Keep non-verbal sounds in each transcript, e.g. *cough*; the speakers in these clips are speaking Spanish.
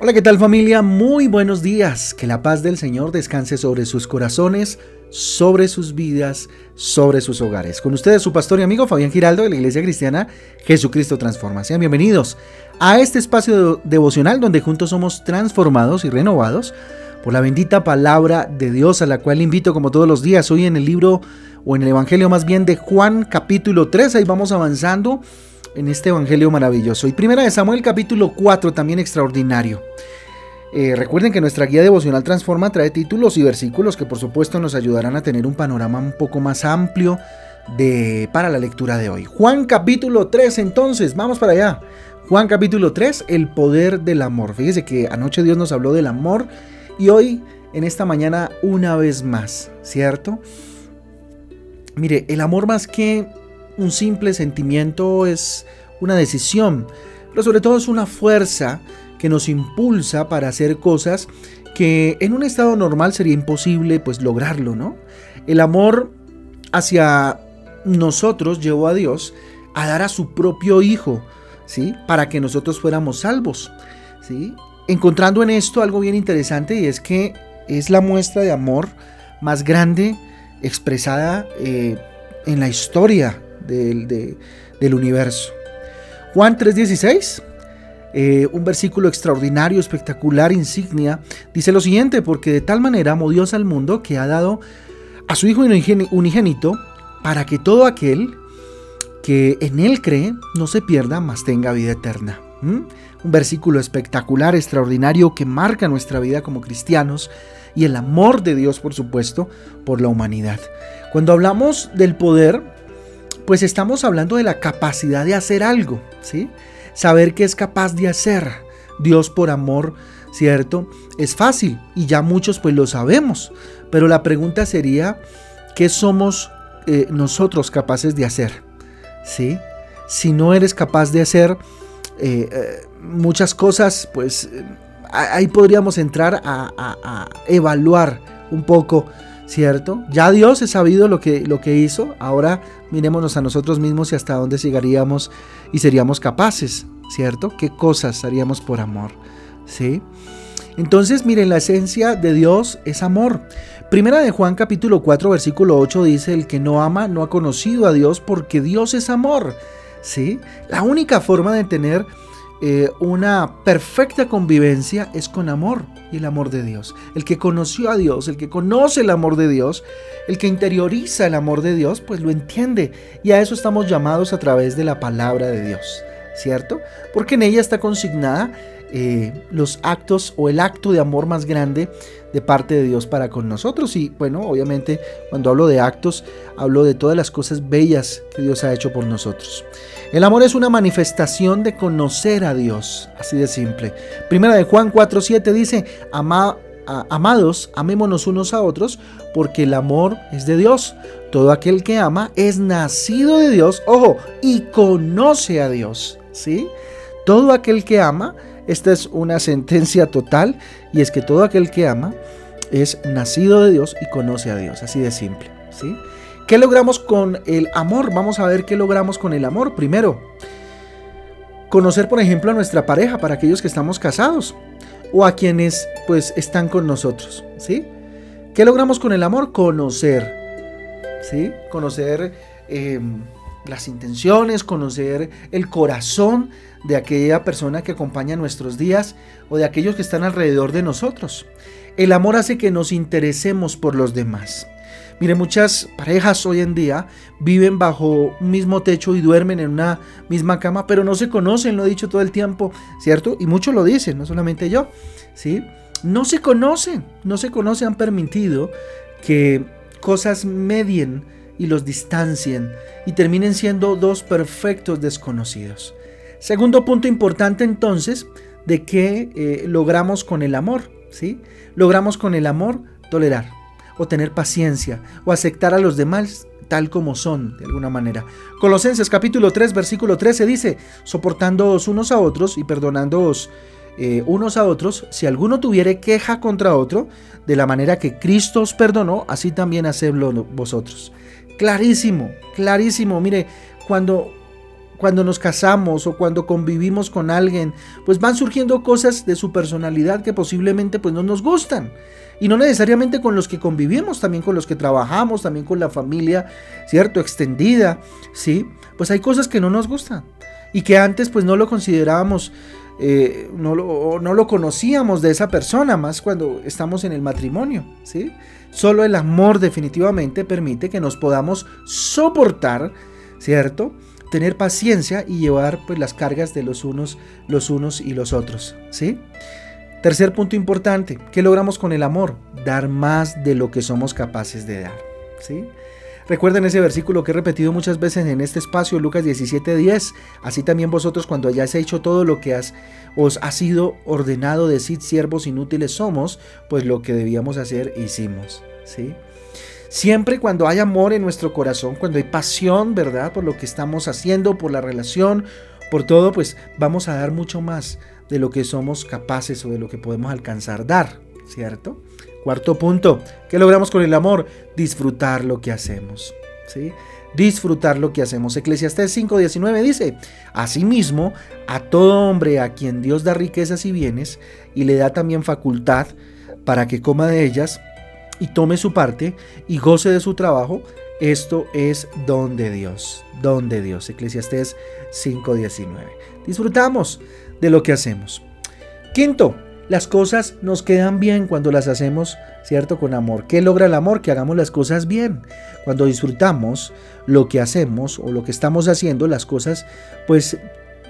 Hola, ¿qué tal familia? Muy buenos días. Que la paz del Señor descanse sobre sus corazones, sobre sus vidas, sobre sus hogares. Con ustedes su pastor y amigo Fabián Giraldo de la Iglesia Cristiana Jesucristo Transforma. Sean bienvenidos a este espacio devocional donde juntos somos transformados y renovados por la bendita palabra de Dios a la cual invito como todos los días hoy en el libro o en el Evangelio más bien de Juan capítulo 3. Ahí vamos avanzando en este Evangelio maravilloso. Y primera de Samuel capítulo 4, también extraordinario. Eh, recuerden que nuestra guía devocional Transforma trae títulos y versículos que por supuesto nos ayudarán a tener un panorama un poco más amplio de, para la lectura de hoy. Juan capítulo 3 entonces, vamos para allá. Juan capítulo 3, el poder del amor. Fíjese que anoche Dios nos habló del amor y hoy en esta mañana una vez más, ¿cierto? Mire, el amor más que un simple sentimiento, es una decisión, pero sobre todo es una fuerza que nos impulsa para hacer cosas que en un estado normal sería imposible pues lograrlo, ¿no? El amor hacia nosotros llevó a Dios a dar a su propio hijo, ¿sí? Para que nosotros fuéramos salvos, ¿sí? Encontrando en esto algo bien interesante y es que es la muestra de amor más grande expresada eh, en la historia del, universo. Juan 3:16, eh, un versículo extraordinario, espectacular, insignia, dice lo siguiente, porque de tal manera amó Dios al mundo que ha dado a su Hijo unigénito para que todo aquel que en Él cree no se pierda, mas tenga vida eterna. ¿Mm? Un versículo espectacular, extraordinario, que marca nuestra vida como cristianos y el amor de Dios, por supuesto, por la humanidad. Cuando hablamos del poder, pues estamos hablando de la capacidad de hacer algo, ¿sí? Saber que es capaz de hacer Dios por amor, ¿cierto? Es fácil y ya muchos pues lo sabemos, pero la pregunta sería, ¿qué somos eh, nosotros capaces de hacer? ¿Sí? Si no eres capaz de hacer eh, eh, muchas cosas, pues ahí podríamos entrar a evaluar un poco ¿cierto? Ya Dios es sabido lo que, lo que hizo, ahora mirémonos a nosotros mismos y hasta dónde llegaríamos y seríamos capaces, ¿cierto? ¿Qué cosas haríamos por amor? ¿Sí? Entonces, miren, la esencia de Dios es amor. Primera de Juan capítulo 4 versículo 8 dice, el que no ama no ha conocido a Dios porque Dios es amor. ¿Sí? La única forma de tener eh, una perfecta convivencia es con amor y el amor de Dios. El que conoció a Dios, el que conoce el amor de Dios, el que interioriza el amor de Dios, pues lo entiende. Y a eso estamos llamados a través de la palabra de Dios, ¿cierto? Porque en ella está consignada eh, los actos o el acto de amor más grande de parte de Dios para con nosotros. Y bueno, obviamente cuando hablo de actos, hablo de todas las cosas bellas que Dios ha hecho por nosotros. El amor es una manifestación de conocer a Dios, así de simple. Primera de Juan 4:7 dice, amados, amémonos unos a otros, porque el amor es de Dios. Todo aquel que ama es nacido de Dios, ojo, y conoce a Dios, ¿sí? Todo aquel que ama, esta es una *laughs* sentencia total, y es que todo aquel que ama es nacido de Dios y conoce a Dios, así de simple, ¿sí? ¿Qué logramos con el amor? Vamos a ver qué logramos con el amor. Primero, conocer, por ejemplo, a nuestra pareja para aquellos que estamos casados o a quienes pues están con nosotros, ¿sí? ¿Qué logramos con el amor? Conocer, ¿sí? Conocer em, las intenciones, conocer el corazón de aquella persona que acompaña nuestros días o de aquellos que están alrededor de nosotros. El amor hace que nos interesemos por los demás. Mire, muchas parejas hoy en día viven bajo un mismo techo y duermen en una misma cama, pero no se conocen, lo he dicho todo el tiempo, ¿cierto? Y muchos lo dicen, no solamente yo, ¿sí? No se conocen, no se conocen, han permitido que cosas medien y los distancien y terminen siendo dos perfectos desconocidos. Segundo punto importante entonces de que eh, logramos con el amor, ¿sí? Logramos con el amor tolerar o tener paciencia o aceptar a los demás tal como son, de alguna manera. Colosenses capítulo 3, versículo 13 dice, soportándoos unos a otros y perdonándoos eh, unos a otros, si alguno tuviere queja contra otro, de la manera que Cristo os perdonó, así también hacedlo vosotros. Clarísimo, clarísimo. Mire, cuando cuando nos casamos o cuando convivimos con alguien, pues van surgiendo cosas de su personalidad que posiblemente pues no nos gustan. Y no necesariamente con los que convivimos, también con los que trabajamos, también con la familia, ¿cierto? Extendida, ¿sí? Pues hay cosas que no nos gustan y que antes pues no lo considerábamos, eh, no, lo, no lo conocíamos de esa persona, más cuando estamos en el matrimonio, ¿sí? Solo el amor definitivamente permite que nos podamos soportar, ¿cierto? Tener paciencia y llevar pues las cargas de los unos, los unos y los otros, ¿sí? Tercer punto importante, ¿qué logramos con el amor? Dar más de lo que somos capaces de dar. ¿sí? Recuerden ese versículo que he repetido muchas veces en este espacio, Lucas 17:10. Así también vosotros cuando hayáis hecho todo lo que os ha sido ordenado, decir siervos inútiles somos, pues lo que debíamos hacer hicimos. ¿sí? Siempre cuando hay amor en nuestro corazón, cuando hay pasión, ¿verdad? Por lo que estamos haciendo, por la relación, por todo, pues vamos a dar mucho más de lo que somos capaces o de lo que podemos alcanzar dar, ¿cierto? Cuarto punto, ¿qué logramos con el amor? Disfrutar lo que hacemos, ¿sí? Disfrutar lo que hacemos. Eclesiastés 5:19 dice, Asimismo, a todo hombre a quien Dios da riquezas y bienes y le da también facultad para que coma de ellas y tome su parte y goce de su trabajo, esto es don de Dios, don de Dios. Eclesiastés 5:19. Disfrutamos de lo que hacemos. Quinto, las cosas nos quedan bien cuando las hacemos, ¿cierto? Con amor. ¿Qué logra el amor? Que hagamos las cosas bien. Cuando disfrutamos lo que hacemos o lo que estamos haciendo, las cosas pues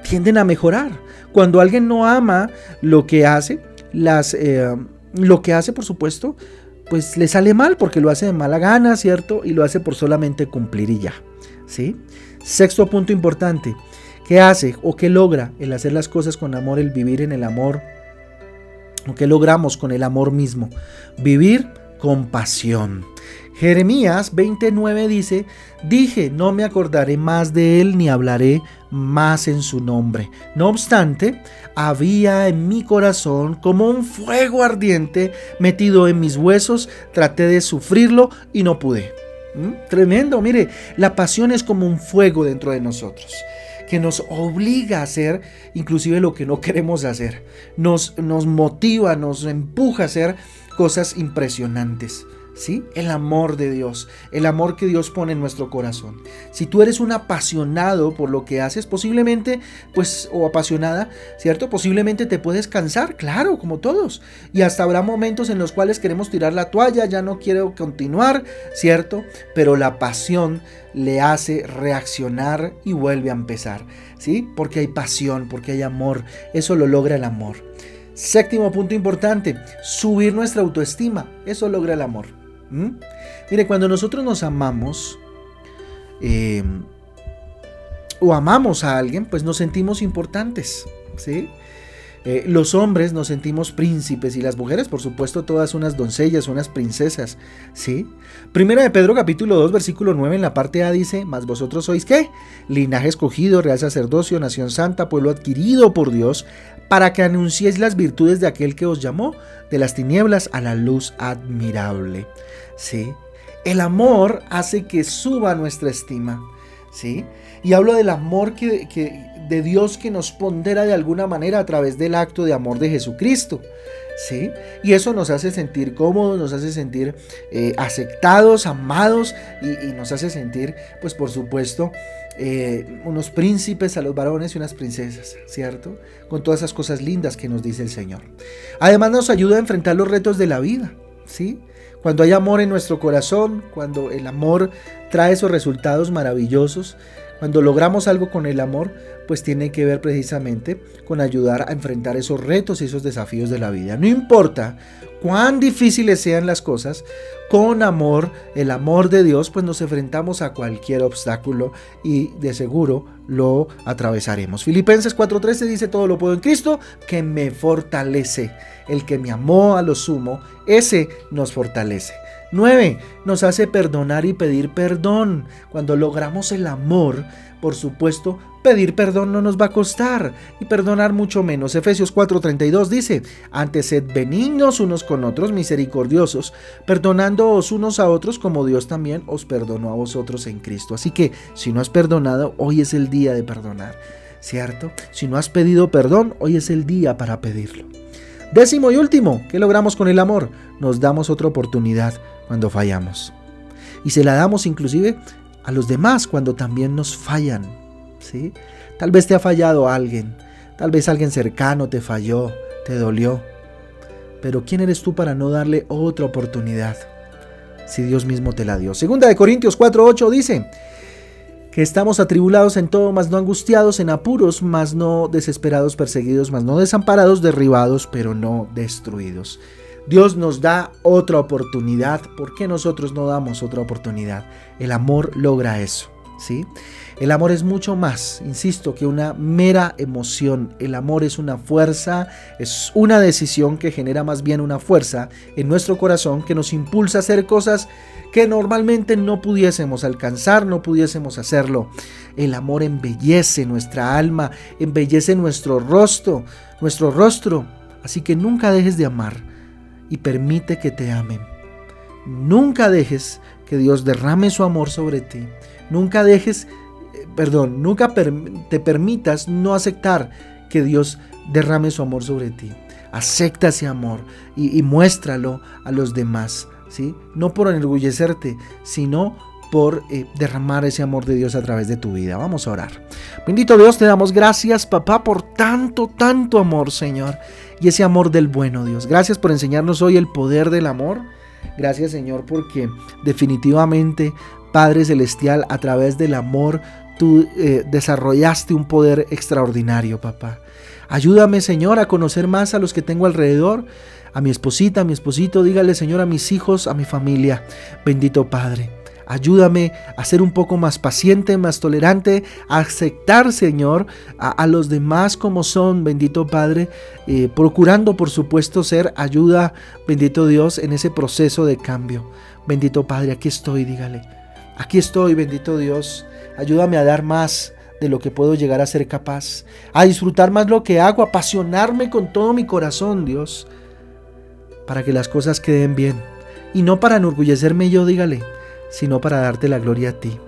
tienden a mejorar. Cuando alguien no ama lo que hace, las, eh, lo que hace, por supuesto, pues le sale mal porque lo hace de mala gana, ¿cierto? Y lo hace por solamente cumplir y ya, ¿sí? Sexto punto importante, ¿Qué hace o qué logra el hacer las cosas con amor, el vivir en el amor? ¿O qué logramos con el amor mismo? Vivir con pasión. Jeremías 29 dice, dije, no me acordaré más de él ni hablaré más en su nombre. No obstante, había en mi corazón como un fuego ardiente metido en mis huesos, traté de sufrirlo y no pude. ¿Mm? Tremendo, mire, la pasión es como un fuego dentro de nosotros que nos obliga a hacer inclusive lo que no queremos hacer. Nos, nos motiva, nos empuja a hacer cosas impresionantes. ¿Sí? El amor de Dios, el amor que Dios pone en nuestro corazón. Si tú eres un apasionado por lo que haces, posiblemente, pues, o apasionada, ¿cierto? Posiblemente te puedes cansar, claro, como todos. Y hasta habrá momentos en los cuales queremos tirar la toalla, ya no quiero continuar, ¿cierto? Pero la pasión le hace reaccionar y vuelve a empezar, ¿sí? Porque hay pasión, porque hay amor, eso lo logra el amor. Séptimo punto importante, subir nuestra autoestima, eso logra el amor. Mire, cuando nosotros nos amamos eh, o amamos a alguien, pues nos sentimos importantes, ¿sí? Eh, los hombres nos sentimos príncipes y las mujeres, por supuesto, todas unas doncellas, unas princesas, ¿sí? Primera de Pedro capítulo 2, versículo 9 en la parte A dice, mas vosotros sois qué? Linaje escogido, real sacerdocio, nación santa, pueblo adquirido por Dios, para que anunciéis las virtudes de aquel que os llamó de las tinieblas a la luz admirable, ¿sí? El amor hace que suba nuestra estima, ¿sí? Y hablo del amor que, de Dios que nos pondera de alguna manera a través del acto de amor de Jesucristo. ¿Sí? Y eso nos hace sentir cómodos, nos hace sentir eh, aceptados, amados y, nos hace sentir, pues por supuesto, eh, unos príncipes a los varones y unas princesas, ¿cierto? Con todas esas cosas lindas que nos dice el Señor. Además nos ayuda a enfrentar los retos de la vida, ¿sí? Cuando hay amor en nuestro corazón, cuando el amor trae esos resultados maravillosos, cuando logramos algo con el amor, pues tiene que ver precisamente con ayudar a enfrentar esos retos y esos desafíos de la vida. No importa cuán difíciles sean las cosas, con amor, el amor de Dios, pues nos enfrentamos a cualquier obstáculo y de seguro lo atravesaremos. Filipenses 4:13 dice, todo lo puedo en Cristo que me fortalece. El que me amó a lo sumo, ese nos fortalece. 9. Nos hace perdonar y pedir perdón. Cuando logramos el amor, por supuesto, pedir perdón no nos va a costar y perdonar mucho menos. Efesios 4:32 dice, antes sed benignos unos con otros, misericordiosos, perdonándoos unos a otros como Dios también os perdonó a vosotros en Cristo. Así que si no has perdonado, hoy es el día de perdonar, ¿cierto? Si no has pedido perdón, hoy es el día para pedirlo. Décimo y último, ¿qué logramos con el amor? Nos damos otra oportunidad cuando fallamos. Y se la damos inclusive a los demás cuando también nos fallan. ¿sí? Tal vez te ha fallado alguien, tal vez alguien cercano te falló, te dolió. Pero ¿quién eres tú para no darle otra oportunidad? Si Dios mismo te la dio. Segunda de Corintios 4:8 dice estamos atribulados en todo, mas no angustiados, en apuros, mas no desesperados, perseguidos, mas no desamparados, derribados, pero no destruidos. Dios nos da otra oportunidad. ¿Por qué nosotros no damos otra oportunidad? El amor logra eso. ¿sí? El amor es mucho más, insisto, que una mera emoción. El amor es una fuerza, es una decisión que genera más bien una fuerza en nuestro corazón que nos impulsa a hacer cosas que normalmente no pudiésemos alcanzar, no pudiésemos hacerlo. El amor embellece nuestra alma, embellece nuestro rostro, nuestro rostro. Así que nunca dejes de amar y permite que te amen. Nunca dejes que Dios derrame su amor sobre ti. Nunca dejes, eh, perdón, nunca te permitas no aceptar que Dios derrame su amor sobre ti. Acepta ese amor y, muéstralo a los demás, No por enorgullecerte, sino por eh, derramar ese amor de Dios a través de tu vida. Vamos a orar. Bendito Dios, te damos gracias, papá, por tanto, tanto amor, Señor. Y ese amor del bueno Dios. Gracias por enseñarnos hoy el poder del amor. Gracias, Señor, porque definitivamente, Padre Celestial, a través del amor, tú eh, desarrollaste un poder extraordinario, papá. Ayúdame, Señor, a conocer más a los que tengo alrededor, a mi esposita, a mi esposito, dígale, Señor, a mis hijos, a mi familia. Bendito Padre. Ayúdame a ser un poco más paciente, más tolerante, a aceptar, Señor, a, los demás como son, bendito Padre, eh, procurando, por supuesto, ser ayuda, bendito Dios, en ese proceso de cambio. Bendito Padre, aquí estoy, dígale. Aquí estoy, bendito Dios. Ayúdame a dar más de lo que puedo llegar a ser capaz, a disfrutar más lo que hago, a apasionarme con todo mi corazón, Dios, para que las cosas queden bien. Y no para enorgullecerme yo, dígale, sino para darte la gloria a ti.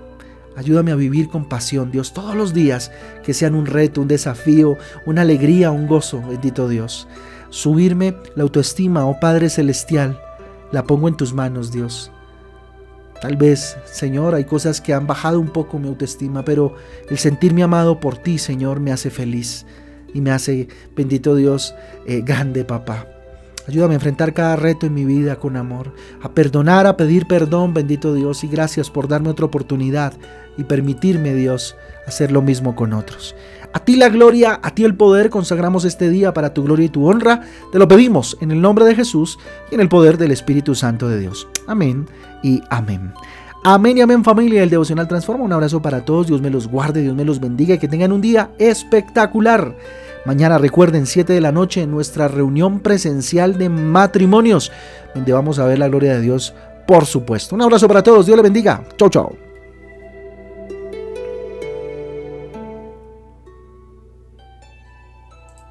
Ayúdame a vivir con pasión, Dios, todos los días, que sean un reto, un desafío, una alegría, un gozo, bendito Dios. Subirme la autoestima, oh Padre Celestial, la pongo en tus manos, Dios. Tal vez, Señor, hay cosas que han bajado un poco mi autoestima, pero el sentirme amado por ti, Señor, me hace feliz y me hace, bendito Dios, eh, grande, papá. Ayúdame a enfrentar cada reto en mi vida con amor, a perdonar, a pedir perdón, bendito Dios, y gracias por darme otra oportunidad y permitirme, Dios, hacer lo mismo con otros. A ti la gloria, a ti el poder, consagramos este día para tu gloria y tu honra. Te lo pedimos en el nombre de Jesús y en el poder del Espíritu Santo de Dios. Amén y amén. Amén y amén familia, el devocional transforma. Un abrazo para todos, Dios me los guarde, Dios me los bendiga y que tengan un día espectacular. Mañana recuerden 7 de la noche nuestra reunión presencial de matrimonios, donde vamos a ver la gloria de Dios, por supuesto. Un abrazo para todos, Dios le bendiga. Chau, chau.